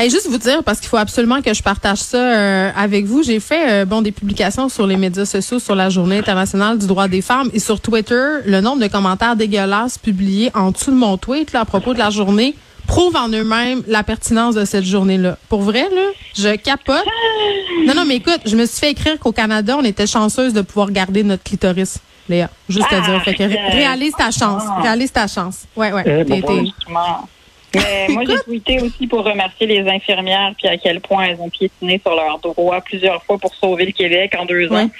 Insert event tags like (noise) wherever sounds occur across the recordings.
Hey, juste vous dire, parce qu'il faut absolument que je partage ça euh, avec vous, j'ai fait euh, bon des publications sur les médias sociaux sur la Journée internationale du droit des femmes et sur Twitter, le nombre de commentaires dégueulasses publiés en dessous de mon tweet là, à propos de la journée prouve en eux-mêmes la pertinence de cette journée-là. Pour vrai, là, je capote. Non, non, mais écoute, je me suis fait écrire qu'au Canada, on était chanceuse de pouvoir garder notre clitoris, Léa. Juste à dire. Fait que ré- réalise ta chance. Réalise ta chance. Ouais, ouais. Euh, T'es-. Mais (laughs) moi, j'ai tweeté aussi pour remercier les infirmières puis à quel point elles ont piétiné sur leurs droits plusieurs fois pour sauver le Québec en deux Ouais. ans.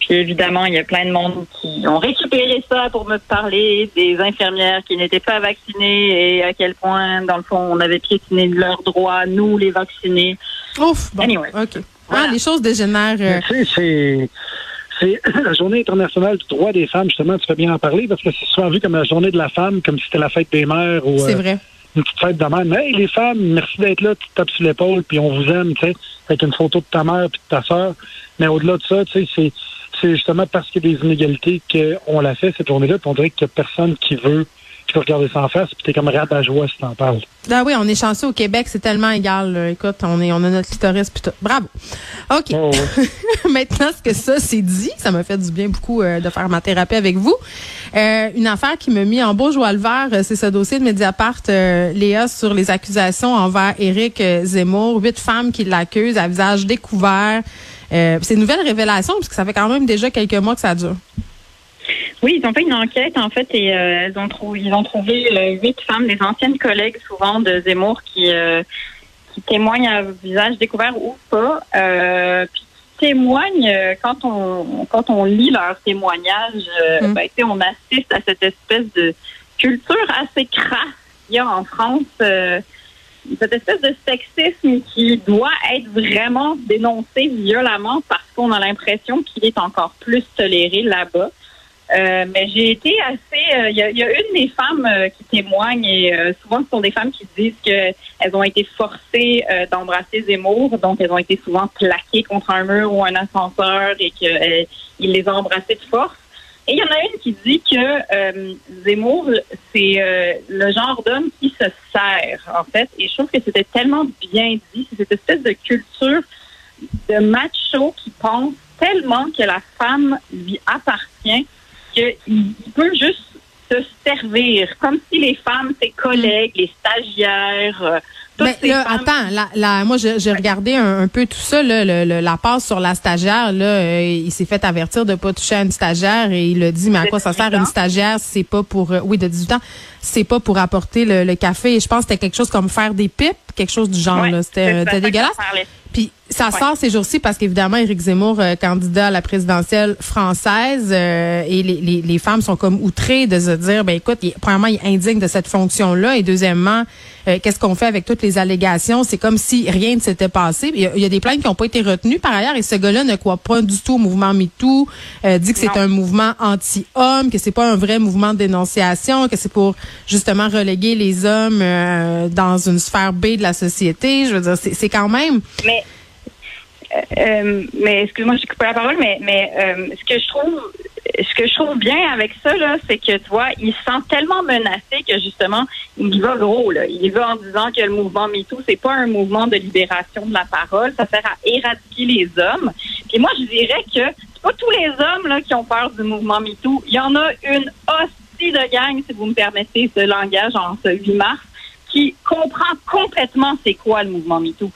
Puis évidemment, il y a plein de monde qui ont récupéré ça pour me parler des infirmières qui n'étaient pas vaccinées et à quel point, dans le fond, on avait piétiné leurs droits, nous, les vaccinés. Ouf. Bon. Anyway. OK. Voilà. Ah, les choses dégénèrent. euh, Mais tu sais, c'est. C'est (clears throat) la journée internationale du droit des femmes, justement, tu fais bien en parler, parce que c'est souvent vu comme la journée de la femme, comme si c'était la fête des mères ou c'est euh, vrai. Une petite fête de. Mais hey, les femmes, merci d'être là, tu te tapes sur l'épaule, puis on vous aime, tu sais, avec une photo de ta mère puis de ta soeur. Mais au-delà de ça, tu sais, c'est, c'est justement parce qu'il y a des inégalités qu'on l'a fait cette journée-là, puis on dirait qu'il y a personne qui veut, qui veut regarder ça en face, puis t'es comme rabat à joie si t'en parles. Ah oui, on est chanceux au Québec, c'est tellement égal. là. Écoute, on est, on a notre clitoris puis tout. Bravo. OK. Oh. (laughs) Maintenant, ce que ça c'est dit, ça m'a fait du bien beaucoup euh, de faire ma thérapie avec vous. Euh, une affaire qui m'a mis en beau joie le vert, euh, c'est ce dossier de Mediapart, euh, Léa, sur les accusations envers Éric Zemmour. Huit femmes qui l'accusent à visage découvert. C'est une nouvelle révélation puisque ça fait quand même déjà quelques mois que ça dure. Oui, ils ont fait une enquête en fait et euh, elles ont trouvé, ils ont trouvé euh, huit femmes, des anciennes collègues souvent de Zemmour qui euh, qui témoignent à visage découvert ou pas, euh, puis qui témoignent euh, quand on quand on lit leurs témoignages, euh, Mm. ben, on assiste à cette espèce de culture assez crasse qu'il y a en France. euh, cette espèce de sexisme qui doit être vraiment dénoncé violemment parce qu'on a l'impression qu'il est encore plus toléré là-bas. Euh, mais j'ai été assez. euh, Il y, a, il y a une des femmes euh, qui témoigne et euh, souvent ce sont des femmes qui disent que elles ont été forcées euh, d'embrasser Zemmour, donc elles ont été souvent plaquées contre un mur ou un ascenseur et qu'il les a embrassées de force. Et il y en a une qui dit que euh, Zemmour, c'est euh, le genre d'homme qui se sert, en fait. Et je trouve que c'était tellement bien dit, c'est cette espèce de culture de macho qui pense tellement que la femme lui appartient qu'il il peut juste se servir, comme si les femmes, ses collègues, les stagiaires, euh, Mais là, femmes- attends, la, la- moi j'ai regardé un, un peu tout ça, là, le- le- la passe sur la stagiaire. Là, euh, il s'est fait avertir de pas toucher à une stagiaire et il a dit mais à quoi ça 18 sert une stagiaire si c'est pas pour euh, oui de 18 ans, c'est pas pour apporter le, le café. Et je pense que c'était quelque chose comme faire des pipes, quelque chose du genre. Ouais, là. C'était dégueulasse. Ça Ouais. sort ces jours-ci parce qu'évidemment, Éric Zemmour, euh, candidat à la présidentielle française, euh, et les, les, les femmes sont comme outrées de se dire, ben écoute, il, premièrement, il est indigne de cette fonction-là, et deuxièmement, euh, qu'est-ce qu'on fait avec toutes les allégations? C'est comme si rien ne s'était passé. Il y, a, il y a des plaintes qui n'ont pas été retenues par ailleurs, et ce gars-là ne croit pas du tout au mouvement MeToo, euh, dit que c'est un mouvement anti-homme, que c'est pas un vrai mouvement de dénonciation, que c'est pour justement reléguer les hommes euh, dans une sphère B de la société. Je veux dire, c'est c'est quand même... Mais, euh, mais excuse-moi, j'ai coupé la parole, mais, mais euh, ce que je trouve, ce que je trouve bien avec ça, là, c'est que tu vois, il se sent tellement menacé que justement, il va gros, là. Il va en disant que le mouvement MeToo, c'est pas un mouvement de libération de la parole, ça sert à éradiquer les hommes. Puis moi, je dirais que c'est pas tous les hommes là qui ont peur du mouvement MeToo. Il y en a une hostie de gang, si vous me permettez ce langage en ce 8 mars, qui comprend complètement c'est quoi le mouvement MeToo.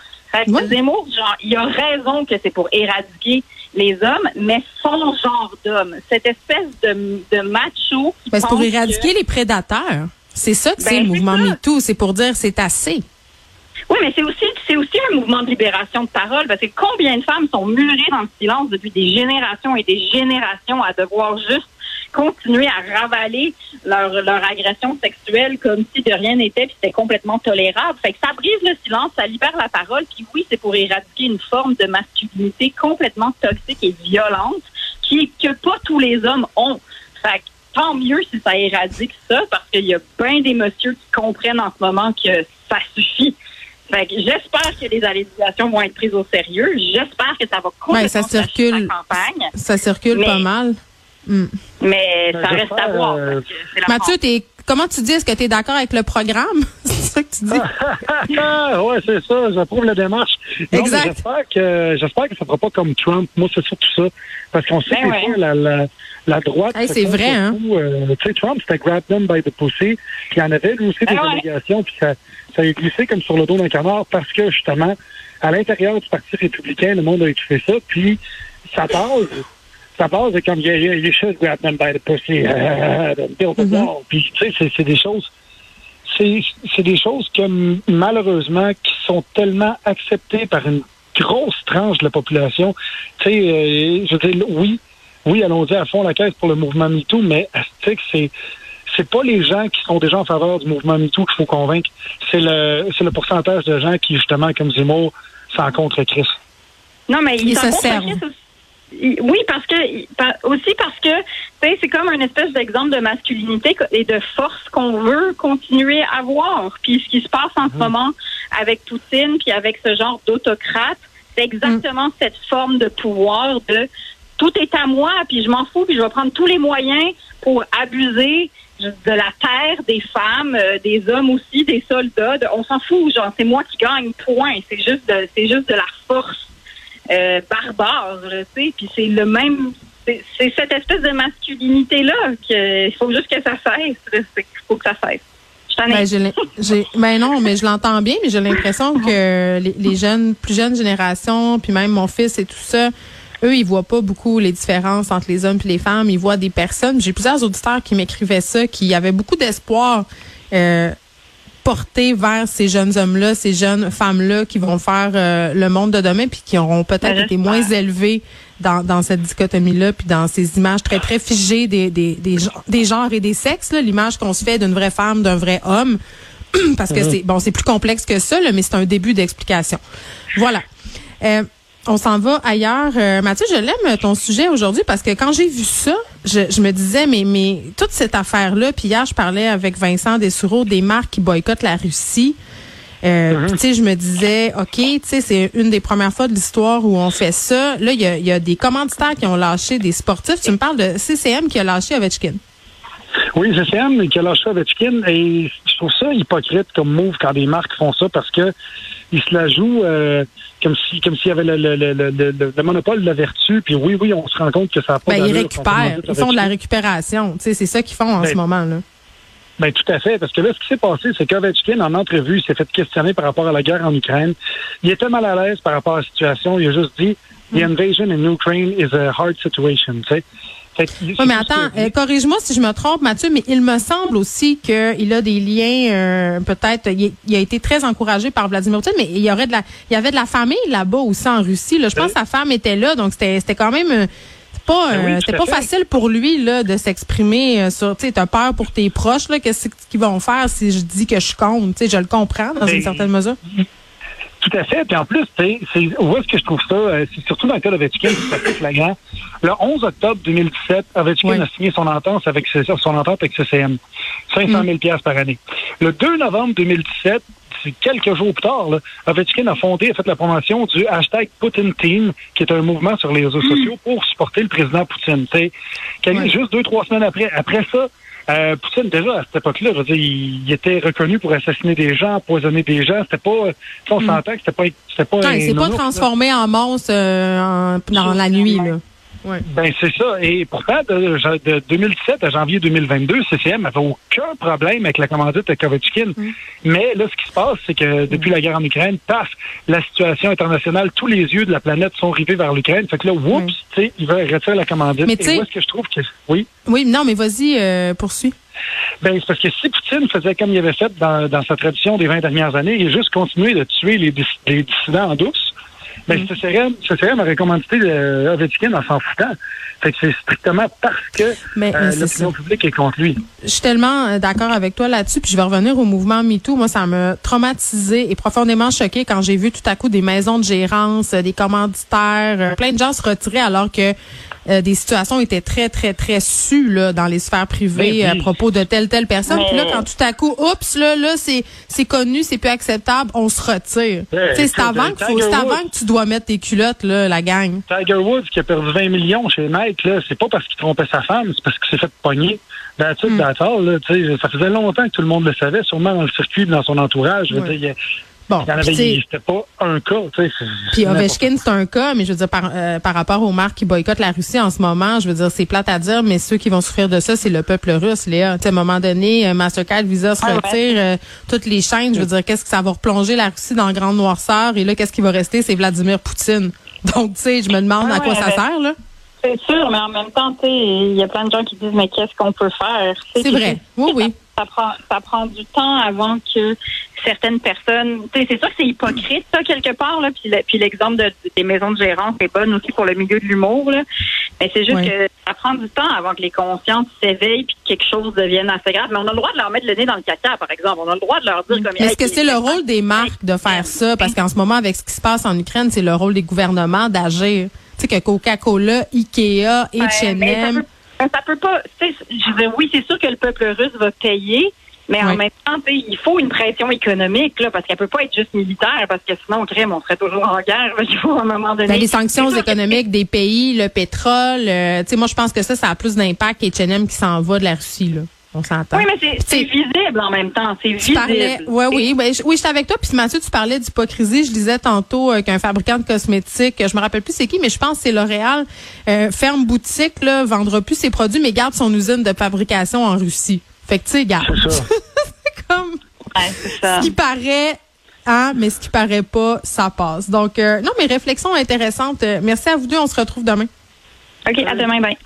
Fait que. Zemmour, genre, il a raison que c'est pour éradiquer les hommes, mais son genre d'homme, cette espèce de, de macho qui Ben, c'est pour éradiquer que- les prédateurs. C'est ça que Ben, c'est le c'est mouvement. MeToo. C'est pour dire c'est assez. Oui, mais c'est aussi, c'est aussi un mouvement de libération de parole, parce que combien de femmes sont murées dans le silence depuis des générations et des générations à devoir juste continuer à ravaler leur, leur agression sexuelle comme si de rien n'était, puis c'était complètement tolérable. Fait que ça brise le silence, ça libère la parole, puis oui, c'est pour éradiquer une forme de masculinité complètement toxique et violente qui que pas tous les hommes ont. Fait que tant mieux si ça éradique ça, parce qu'il y a bien des messieurs qui comprennent en ce moment que ça suffit. Fait que j'espère que les allégations vont être prises au sérieux. J'espère que ça va complètement Ouais, ça circule. la campagne. Ça circule Mais- pas mal. Hmm. Mais Ben, ça reste à voir. euh, Mathieu, t'es, comment tu dis? Est-ce que tu es d'accord avec le programme? (laughs) c'est ça que tu dis? Ah, (laughs) ouais, c'est ça. J'approuve la démarche. Non, mais Exact. J'espère que j'espère que ça fera pas comme Trump. Moi, c'est surtout ça. Parce qu'on sait Ben que ouais. des fois, la, la, la droite. Hey, c'est vrai, hein? euh, tu sais, Trump, c'était grab them by the pussy. Puis il y en avait, lui aussi, des Ben ouais. allégations. Puis ça, ça a glissé comme sur le dos d'un canard parce que, justement, à l'intérieur du Parti républicain, le monde a étouffé ça. Puis ça passe. Ça passe de comme, you should grab them by the pussy. build a Mhm. wall. Puis, tu sais, c'est- des choses c'est c'est des choses que malheureusement qui sont tellement acceptées par une grosse tranche de la population. Tu sais, euh, je veux dire, oui, oui, allons-y à fond la caisse pour le mouvement MeToo, mais tu sais que c'est c'est pas les gens qui sont déjà en faveur du mouvement MeToo qu'il faut convaincre. C'est le c'est le pourcentage de gens qui, justement, comme Zemmour, s'en contre Chris. Non, mais Ils ils se s'en servent. Oui, parce que aussi parce que c'est comme un espèce d'exemple de masculinité et de force qu'on veut continuer à voir. Puis ce qui se passe en ce moment avec Poutine, puis avec ce genre d'autocrate, c'est exactement cette forme de pouvoir de tout est à moi, puis je m'en fous, puis je vais prendre tous les moyens pour abuser de la terre, des femmes, euh, des hommes aussi, des soldats. de- on s'en fout, genre c'est moi qui gagne. Point. C'est juste de, c'est juste de la force euh, barbare, tu sais. Puis c'est le même, c'est cette espèce de masculinité là qu'il faut juste que ça cesse. qu'il faut que ça cesse. Ben, ben non, mais je l'entends bien, mais j'ai l'impression que les, les jeunes, plus jeunes générations, puis même mon fils et tout ça, eux, ils voient pas beaucoup les différences entre les hommes et les femmes. Ils voient des personnes. J'ai plusieurs auditeurs qui m'écrivaient ça, qui avaient beaucoup d'espoir euh, porté vers ces jeunes hommes-là, ces jeunes femmes-là qui vont faire euh, le monde de demain, puis qui auront peut-être été moins élevés dans, dans cette dichotomie-là, puis dans ces images très, très figées des, des, des, gen- des genres et des sexes, là, l'image qu'on se fait d'une vraie femme, d'un vrai homme, (clears throat) parce que c'est bon, c'est plus complexe que ça, là, mais c'est un début d'explication. Voilà. Euh, on s'en va ailleurs. Euh, Mathieu, je l'aime ton sujet aujourd'hui parce que quand j'ai vu ça, je, je me disais, mais, mais toute cette affaire-là, puis hier, je parlais avec Vincent Dessureau des marques qui boycottent la Russie. Euh, puis, tu sais, je me disais, OK, tu sais, c'est une des premières fois de l'histoire où on fait ça. Là, il y a, il y a des commanditaires qui ont lâché des sportifs. Tu me parles de CCM qui a lâché Ovechkin. Oui, GCM qui a lâché Ovechkin et je trouve ça hypocrite comme move quand des marques font ça parce que ils se la jouent euh, comme si comme s'il y avait le, le, le, le, le- le monopole de la vertu. Puis oui, oui, on se rend compte que ça a pas Ben, ils récupèrent. Ils font de la récupération. C'est ça qu'ils font en Ben, ce moment, là. Ben tout à fait, parce que là, ce qui s'est passé, c'est qu'Ovechkin, en entrevue, il s'est fait questionner par rapport à la guerre en Ukraine. Il était mal à l'aise par rapport à la situation. Il a juste dit The invasion in Ukraine is a hard situation. Tu sais. Fait qu'il- Oui, mais attends, euh, corrige-moi si je me trompe, Mathieu, mais il me semble aussi qu'il a des liens, euh, peut-être, il, il a été très encouragé par Vladimir Poutine, mais il y aurait de la, il y avait de la famille là-bas aussi en Russie. Là. Je pense que sa femme était là, donc c'était, c'était quand même, euh, pas, Ben oui, euh, c'était pas fait. facile pour lui là de s'exprimer euh, sur, tu sais, t'as peur pour tes proches là, qu'est-ce qu'ils vont faire si je dis que je compte, tu sais, je le comprends dans Ben, une certaine mesure. Tout à fait. Puis en plus, tu c'est où est-ce que je trouve ça? euh, c'est surtout dans le cas d'Ovechkin, c'est assez flagrant. Le 11 octobre 2017, Ovechkin a signé son entente avec son entente avec CCM. 500 000 piastres par année. Le 2 novembre 2017, c'est quelques jours plus tard, là, Ovechkin a fondé, a fait la promotion du hashtag Putin Team, qui est un mouvement sur les réseaux sociaux pour supporter le président Poutine. Ouais. Juste deux, trois semaines après. Après ça, euh, Poutine, déjà, à cette époque-là, je veux dire, il, il était reconnu pour assassiner des gens, empoisonner des gens. C'était pas, on s'entend que c'était pas, c'était pas Ouais, s'est pas là. transformé en monstre euh, en- dans la nuit là. Ouais. Ben, c'est ça. Et pourtant, de, de 2017 à janvier 2022, CCM avait aucun problème avec la commandite de Kovachkin. Mm. Mais là, ce qui se passe, c'est que depuis la guerre en Ukraine, paf, la situation internationale, tous les yeux de la planète sont rivés vers l'Ukraine. Fait que là, oups, Mm. tu sais, il va retirer la commandite. Mais Et où est-ce que je trouve que... Oui? Oui, non, mais vas-y, euh, poursuis. Ben, c'est parce que si Poutine faisait comme il avait fait dans, dans sa tradition des 20 dernières années, il a juste continué de tuer les dissidents en douce, Mais ce serait, ce serait ma recommandité de Ovechkin en s'en foutant. Fait que c'est strictement parce que Mais- euh, mais l'opinion publique est contre lui. Je suis tellement euh, d'accord avec toi là-dessus, puis je vais revenir au mouvement MeToo. Moi, ça m'a traumatisé et profondément choqué quand j'ai vu tout à coup des maisons de gérance, euh, des commanditaires, euh, plein de gens se retirer alors que euh, des situations étaient très, très, très sues là, dans les sphères privées oui. à propos de telle, telle personne. Puis là, quand tout à coup, oups, là, là, c'est, c'est connu, c'est plus acceptable, on se retire. Sais, c'est avant, euh, qu'il faut, avant que tu dois mettre tes culottes, là, la gang. Tiger Woods qui a perdu 20 millions chez Nike, là, c'est pas parce qu'il trompait sa femme, c'est parce qu'il s'est fait pogner. That's it, Hmm. that's all, là, ça faisait longtemps que tout le monde le savait, sûrement dans le circuit, dans son entourage. Je veux dire, Bon, il pas un cas, tu sais. c'est- Puis Ovechkin, c'est un cas, mais je veux dire, par, euh, par rapport aux marques qui boycottent la Russie en ce moment, je veux dire, c'est plate à dire, mais ceux qui vont souffrir de ça, c'est le peuple russe, Léa. Tu sais, à un moment donné, euh, Mastercard, Visa se Ah ouais. retire, euh, toutes les chaînes, je veux dire, qu'est-ce que ça va replonger la Russie dans la grande noirceur? Et là, qu'est-ce qui va rester? C'est Vladimir Poutine. (laughs) Donc, tu sais, je me demande Ah à quoi ouais, ça mais- sert, là. C'est sûr, mais en même temps, tu sais, il y a plein de gens qui disent mais qu'est-ce qu'on peut faire? C'est vrai. Oui, oui. Ça, ça prend ça prend du temps avant que certaines personnes. C'est sûr que c'est hypocrite ça quelque part là. Puis le- puis l'exemple de- des maisons de gérance est bonne aussi pour le milieu de l'humour là. Mais c'est juste que ça prend du temps avant que les consciences s'éveillent puis que quelque chose devienne assez grave. Mais on a le droit de leur mettre le nez dans le caca, par exemple. On a le droit de leur dire comme. Est-ce que c'est le rôle des marques de faire ça? Parce qu'en ce moment, avec ce qui se passe en Ukraine, c'est le rôle des gouvernements d'agir. Tu sais, que Coca-Cola, Ikea, H&M, ça peut pas. Je veux dire, oui, c'est sûr que le peuple russe va payer, mais en même temps, il faut une pression économique là, parce qu'elle peut pas être juste militaire, parce que sinon, crème, on serait toujours en guerre. (laughs) Il faut à un moment donné. Ben, les sanctions économiques des pays, le pétrole, euh, tu sais, moi je pense que ça, ça a plus d'impact qu'H&M qui s'en va de la Russie, là. On s'entend. Oui, mais c'est- visible en même temps. C'est Tu visible. parlais, ouais, oui, ben, je- oui, j'étais avec toi. Puis Mathieu, tu parlais d'hypocrisie. Je disais tantôt euh, qu'un fabricant de cosmétiques, je me rappelle plus c'est qui, mais je pense que c'est L'Oréal, euh, ferme boutique, là, vendra plus ses produits, mais garde son usine de fabrication en Russie. Fait que tu sais, garde. C'est ça. (laughs) Comme Ouais, c'est ça. ce qui paraît, hein, mais ce qui paraît pas, ça passe. Donc, euh, non, mais réflexion intéressante. Euh, Merci à vous deux. On se retrouve demain. OK, à demain, bye.